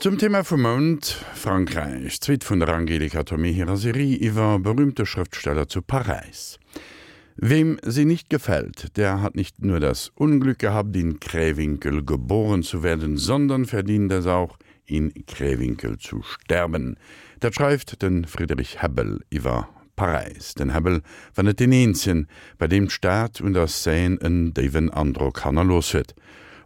Zum Thema vum Mount Frankreich Zwiet vun der Angelika hireer Serie iwwer berühmte Schriftsteller zu Paris. Wem sie nicht gefällt, der hat nicht nur das Unglück gehabt, in Kräwinkel geboren zu werden, sondern verdient es auch, in Kräwinkel zu sterben. Dat schreibt den Friedrich Hebel iwwer Paris. Den Hebel wannet den Enien, bei dem Staat und das Sein en David Andro Kanner los huet.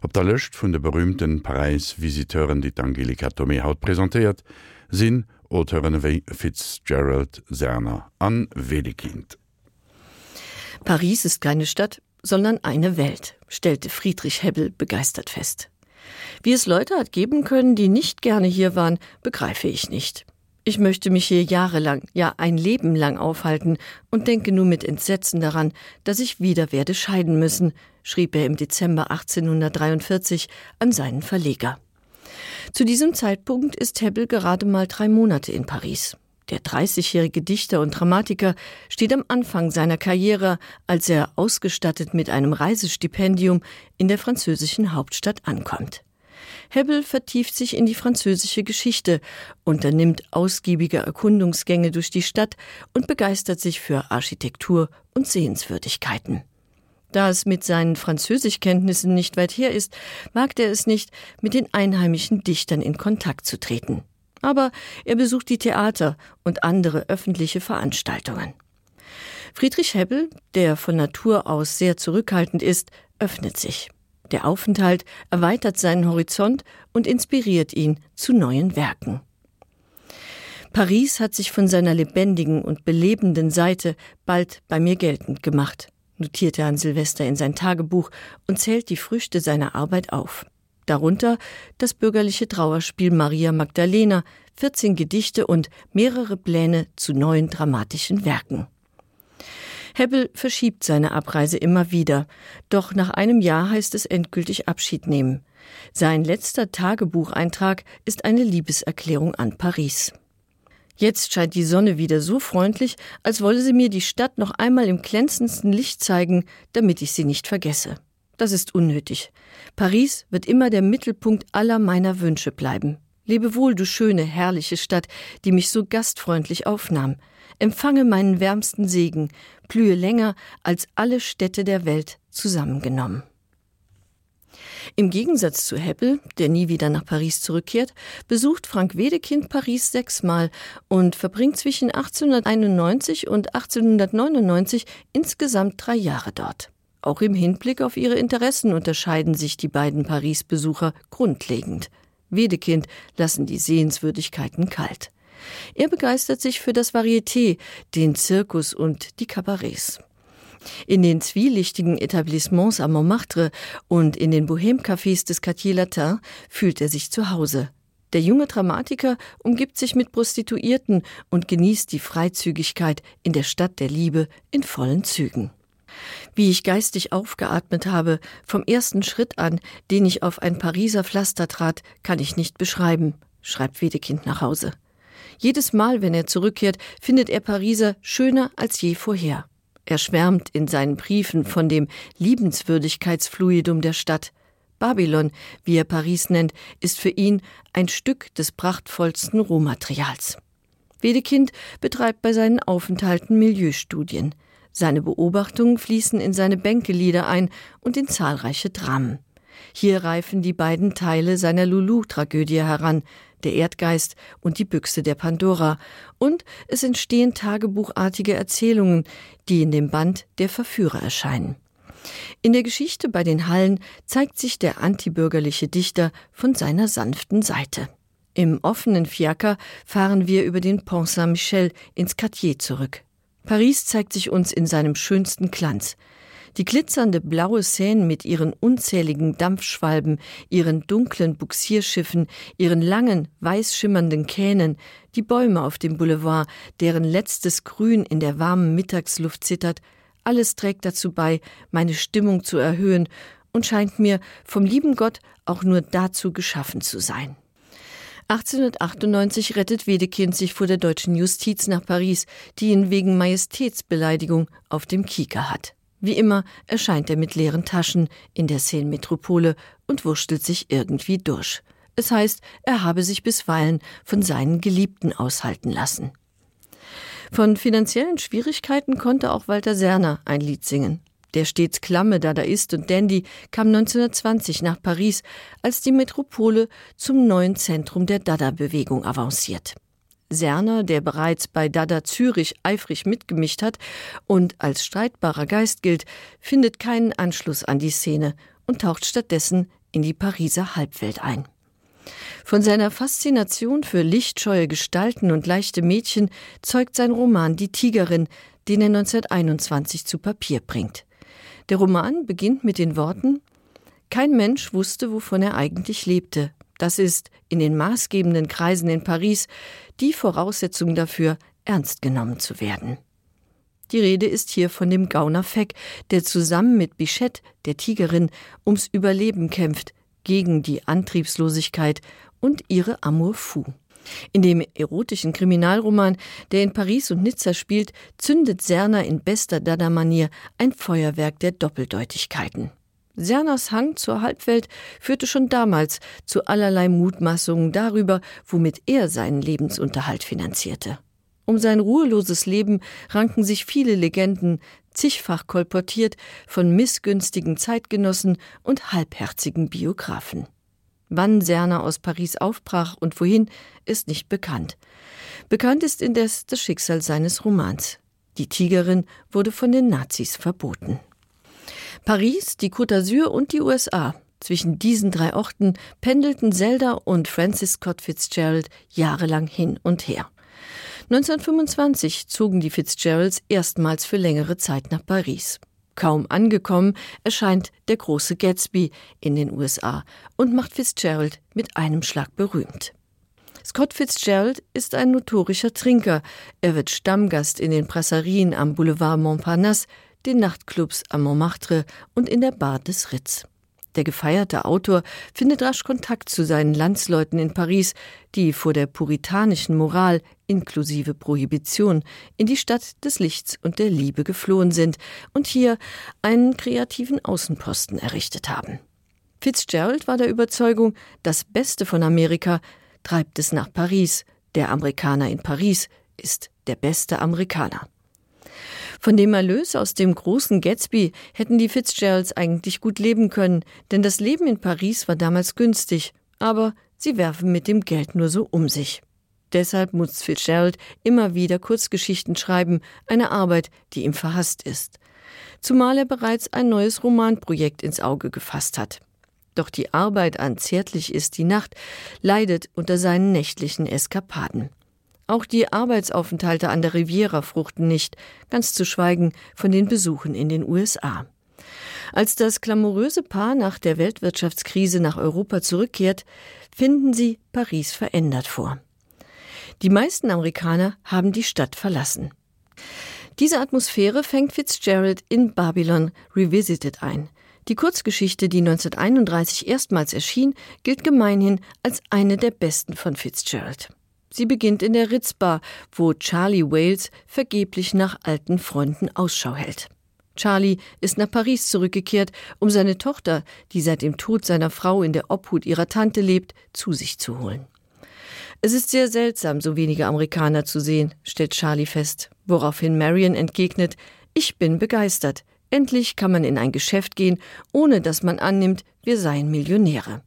Op der Lëcht vun de berühmten Paris-Visiteuren, die Angelika Tomé haut präsentiert, sinn Oauteurenéi Fitzgerald Serner an Wedekind. Paris ist keine Stadt, sondern eine Welt, stellte Friedrich Hebbel begeistert fest. Wie es Leute hat geben können, die nicht gerne hier waren, begreife ich nicht. Ich möchte mich hier jahrelang, ja ein Leben lang aufhalten und denke nur mit Entsetzen daran, dass ich wieder werde scheiden müssen, schrieb er im Dezember 1843 an seinen Verleger. Zu diesem Zeitpunkt ist Hebbel gerade mal drei Monate in Paris. Der 30-jährige Dichter und Dramatiker steht am Anfang seiner Karriere, als er ausgestattet mit einem Reisestipendium in der französischen Hauptstadt ankommt. Hebbel vertieft sich in die französische Geschichte, unternimmt ausgiebige Erkundungsgänge durch die Stadt und begeistert sich für Architektur und Sehenswürdigkeiten. Da es mit seinen Französischkenntnissen nicht weit her ist, mag er es nicht, mit den einheimischen Dichtern in Kontakt zu treten. Aber er besucht die Theater und andere öffentliche Veranstaltungen. Friedrich Hebbel, der von Natur aus sehr zurückhaltend ist, öffnet sich. Der Aufenthalt erweitert seinen Horizont und inspiriert ihn zu neuen Werken. Paris hat sich von seiner lebendigen und belebenden Seite bald bei mir geltend gemacht, notierte an Silvester in sein Tagebuch und zählt die Früchte seiner Arbeit auf. Darunter das bürgerliche Trauerspiel Maria Magdalena, 14 Gedichte und mehrere Pläne zu neuen dramatischen Werken. Hebbel verschiebt seine Abreise immer wieder, doch nach einem Jahr heißt es endgültig Abschied nehmen. Sein letzter Tagebucheintrag ist eine Liebeserklärung an Paris. Jetzt scheint die Sonne wieder so freundlich, als wolle sie mir die Stadt noch einmal im glänzendsten Licht zeigen, damit ich sie nicht vergesse. Das ist unnötig. Paris wird immer der Mittelpunkt aller meiner Wünsche bleiben. Lebe wohl, du schöne, herrliche Stadt, die mich so gastfreundlich aufnahm empfange meinen wärmsten Segen, blühe länger als alle Städte der Welt zusammengenommen. Im Gegensatz zu Heppel, der nie wieder nach Paris zurückkehrt, besucht Frank Wedekind Paris sechsmal und verbringt zwischen 1891 und 1899 insgesamt drei Jahre dort. Auch im Hinblick auf ihre Interessen unterscheiden sich die beiden Paris-Besucher grundlegend. Wedekind lassen die Sehenswürdigkeiten kalt. Er begeistert sich für das Varieté, den Zirkus und die Kabarets. In den zwielichtigen Etablissements am Montmartre und in den Bohemcafés des Quartier Latin fühlt er sich zu Hause. Der junge Dramatiker umgibt sich mit Prostituierten und genießt die Freizügigkeit in der Stadt der Liebe in vollen Zügen. Wie ich geistig aufgeatmet habe, vom ersten Schritt an, den ich auf ein Pariser Pflaster trat, kann ich nicht beschreiben, schreibt Wedekind nach Hause. Jedes Mal, wenn er zurückkehrt, findet er Pariser schöner als je vorher. Er schwärmt in seinen Briefen von dem Liebenswürdigkeitsfluidum der Stadt. Babylon, wie er Paris nennt, ist für ihn ein Stück des prachtvollsten Rohmaterials. Wedekind betreibt bei seinen Aufenthalten Milieustudien. Seine Beobachtungen fließen in seine Bänkelieder ein und in zahlreiche Dramen. Hier reifen die beiden Teile seiner Lulu-Tragödie heran, der Erdgeist und die Büchse der Pandora, und es entstehen tagebuchartige Erzählungen, die in dem Band der Verführer erscheinen. In der Geschichte bei den Hallen zeigt sich der antibürgerliche Dichter von seiner sanften Seite. Im offenen Fiaker fahren wir über den Pont Saint-Michel ins Quartier zurück. Paris zeigt sich uns in seinem schönsten Glanz. Die glitzernde blaue Seine mit ihren unzähligen Dampfschwalben, ihren dunklen Buxierschiffen, ihren langen, weiß schimmernden Kähnen, die Bäume auf dem Boulevard, deren letztes Grün in der warmen Mittagsluft zittert, alles trägt dazu bei, meine Stimmung zu erhöhen und scheint mir vom lieben Gott auch nur dazu geschaffen zu sein. 1898 rettet Wedekind sich vor der deutschen Justiz nach Paris, die ihn wegen Majestätsbeleidigung auf dem Kieker hat. Wie immer erscheint er mit leeren Taschen in der Szenenmetropole und wurschtelt sich irgendwie durch. Es heißt, er habe sich bisweilen von seinen Geliebten aushalten lassen. Von finanziellen Schwierigkeiten konnte auch Walter Serner ein Lied singen. Der stets klamme Dadaist und Dandy kam 1920 nach Paris, als die Metropole zum neuen Zentrum der Dada-Bewegung avanciert. Serner, der bereits bei Dada Zürich eifrig mitgemischt hat und als streitbarer Geist gilt, findet keinen Anschluss an die Szene und taucht stattdessen in die Pariser Halbwelt ein. Von seiner Faszination für lichtscheue Gestalten und leichte Mädchen zeugt sein Roman Die Tigerin, den er 1921 zu Papier bringt. Der Roman beginnt mit den Worten Kein Mensch wusste, wovon er eigentlich lebte. Das ist in den maßgebenden Kreisen in Paris die Voraussetzung dafür, ernst genommen zu werden. Die Rede ist hier von dem Gauner Feck, der zusammen mit Bichette, der Tigerin, ums Überleben kämpft, gegen die Antriebslosigkeit und ihre Amour fou. In dem erotischen Kriminalroman, der in Paris und Nizza spielt, zündet Serner in bester Dada-Manier ein Feuerwerk der Doppeldeutigkeiten. Serners Hang zur Halbwelt führte schon damals zu allerlei Mutmaßungen darüber, womit er seinen Lebensunterhalt finanzierte. Um sein ruheloses Leben ranken sich viele Legenden, zigfach kolportiert von missgünstigen Zeitgenossen und halbherzigen Biografen. Wann Serner aus Paris aufbrach und wohin, ist nicht bekannt. Bekannt ist indes das Schicksal seines Romans. Die Tigerin wurde von den Nazis verboten. Paris, die Côte d'Azur und die USA. Zwischen diesen drei Orten pendelten Zelda und Francis Scott Fitzgerald jahrelang hin und her. 1925 zogen die Fitzgeralds erstmals für längere Zeit nach Paris. Kaum angekommen erscheint der große Gatsby in den USA und macht Fitzgerald mit einem Schlag berühmt. Scott Fitzgerald ist ein notorischer Trinker. Er wird Stammgast in den Brasserien am Boulevard Montparnasse, den Nachtclubs am Montmartre und in der Bar des Ritz. Der gefeierte Autor findet rasch Kontakt zu seinen Landsleuten in Paris, die vor der puritanischen Moral inklusive Prohibition in die Stadt des Lichts und der Liebe geflohen sind und hier einen kreativen Außenposten errichtet haben. Fitzgerald war der Überzeugung, das Beste von Amerika treibt es nach Paris. Der Amerikaner in Paris ist der beste Amerikaner. Von dem Erlös aus dem großen Gatsby hätten die Fitzgeralds eigentlich gut leben können, denn das Leben in Paris war damals günstig, aber sie werfen mit dem Geld nur so um sich. Deshalb muss Fitzgerald immer wieder Kurzgeschichten schreiben, eine Arbeit, die ihm verhasst ist. Zumal er bereits ein neues Romanprojekt ins Auge gefasst hat. Doch die Arbeit an Zärtlich ist die Nacht leidet unter seinen nächtlichen Eskapaden. Auch die Arbeitsaufenthalte an der Riviera fruchten nicht, ganz zu schweigen von den Besuchen in den USA. Als das glamouröse Paar nach der Weltwirtschaftskrise nach Europa zurückkehrt, finden sie Paris verändert vor. Die meisten Amerikaner haben die Stadt verlassen. Diese Atmosphäre fängt Fitzgerald in Babylon Revisited ein. Die Kurzgeschichte, die 1931 erstmals erschien, gilt gemeinhin als eine der besten von Fitzgerald. Sie beginnt in der Ritzbar, wo Charlie Wales vergeblich nach alten Freunden Ausschau hält. Charlie ist nach Paris zurückgekehrt, um seine Tochter, die seit dem Tod seiner Frau in der Obhut ihrer Tante lebt, zu sich zu holen. Es ist sehr seltsam, so wenige Amerikaner zu sehen, stellt Charlie fest, woraufhin Marion entgegnet, ich bin begeistert. Endlich kann man in ein Geschäft gehen, ohne dass man annimmt, wir seien Millionäre.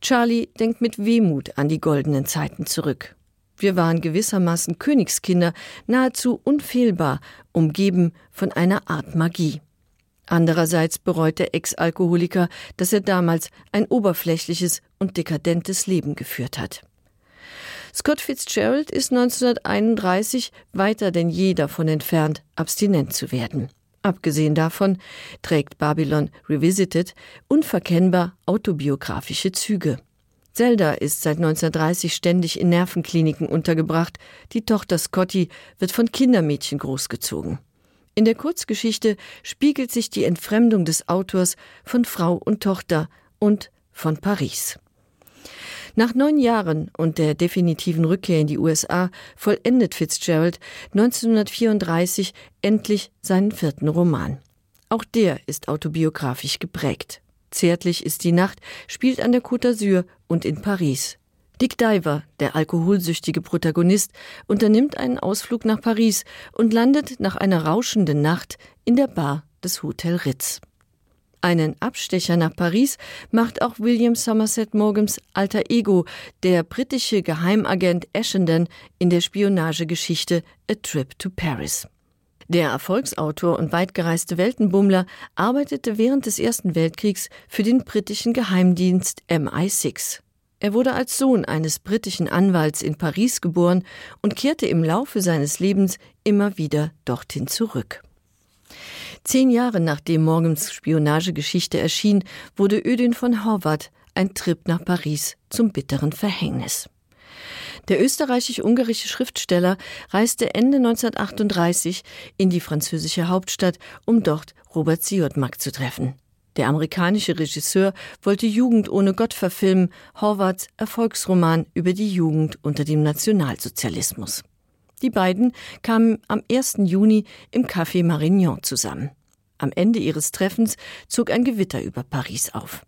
Charlie denkt mit Wehmut an die goldenen Zeiten zurück. Wir waren gewissermaßen Königskinder, nahezu unfehlbar, umgeben von einer Art Magie. Andererseits bereut der Ex-Alkoholiker, dass er damals ein oberflächliches und dekadentes Leben geführt hat. Scott Fitzgerald ist 1931 weiter denn je davon entfernt, abstinent zu werden. Abgesehen davon trägt Babylon Revisited unverkennbar autobiografische Züge. Zelda ist seit 1930 ständig in Nervenkliniken untergebracht. Die Tochter Scotty wird von Kindermädchen großgezogen. In der Kurzgeschichte spiegelt sich die Entfremdung des Autors von Frau und Tochter und von Paris. Nach neun Jahren und der definitiven Rückkehr in die USA vollendet Fitzgerald 1934 endlich seinen vierten Roman. Auch der ist autobiografisch geprägt. Zärtlich ist die Nacht, spielt an der Côte d'Azur und in Paris. Dick Diver, der alkoholsüchtige Protagonist, unternimmt einen Ausflug nach Paris und landet nach einer rauschenden Nacht in der Bar des Hotel Ritz. Einen Abstecher nach Paris macht auch William Somerset Morgans alter Ego, der britische Geheimagent Ashenden in der Spionagegeschichte A Trip to Paris. Der Erfolgsautor und weitgereiste Weltenbummler arbeitete während des Ersten Weltkriegs für den britischen Geheimdienst MI6. Er wurde als Sohn eines britischen Anwalts in Paris geboren und kehrte im Laufe seines Lebens immer wieder dorthin zurück. Zehn Jahre nachdem morgens Spionagegeschichte erschien, wurde Ödin von Horvath ein Trip nach Paris zum bitteren Verhängnis. Der österreichisch-ungarische Schriftsteller reiste Ende 1938 in die französische Hauptstadt, um dort Robert Siodmak zu treffen. Der amerikanische Regisseur wollte Jugend ohne Gott verfilmen, Horvaths Erfolgsroman über die Jugend unter dem Nationalsozialismus. Die beiden kamen am 1. Juni im Café Marignan zusammen. Am Ende ihres Treffens zog ein Gewitter über Paris auf.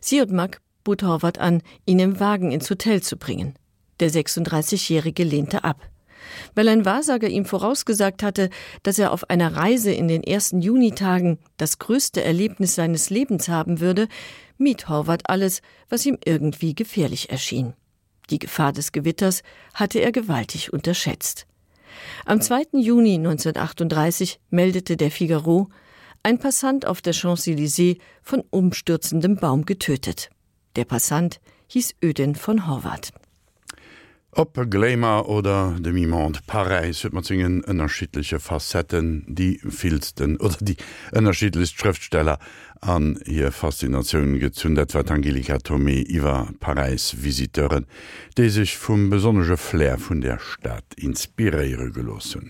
Siodmak bot Horvath an, ihn im Wagen ins Hotel zu bringen. Der 36-Jährige lehnte ab. Weil ein Wahrsager ihm vorausgesagt hatte, dass er auf einer Reise in den ersten Junitagen das größte Erlebnis seines Lebens haben würde, mied Horvath alles, was ihm irgendwie gefährlich erschien. Die Gefahr des Gewitters hatte er gewaltig unterschätzt. Am 2. Juni 1938 meldete der Figaro, ein Passant auf der Champs-Élysées von umstürzendem Baum getötet. Der Passant hieß Öden von Horvath. Op Glämer oder de Mimont Parisis huet man zingen ënnerschiliche Facetten, die filsten oder die ënnerschilich Schriftsteller an hier Faszinationun gezündet wat Angelika Tomé iwwer Parisis Visiteuren, dé sich vum besonnege Flair vun der Stadt inspiriere gelossen.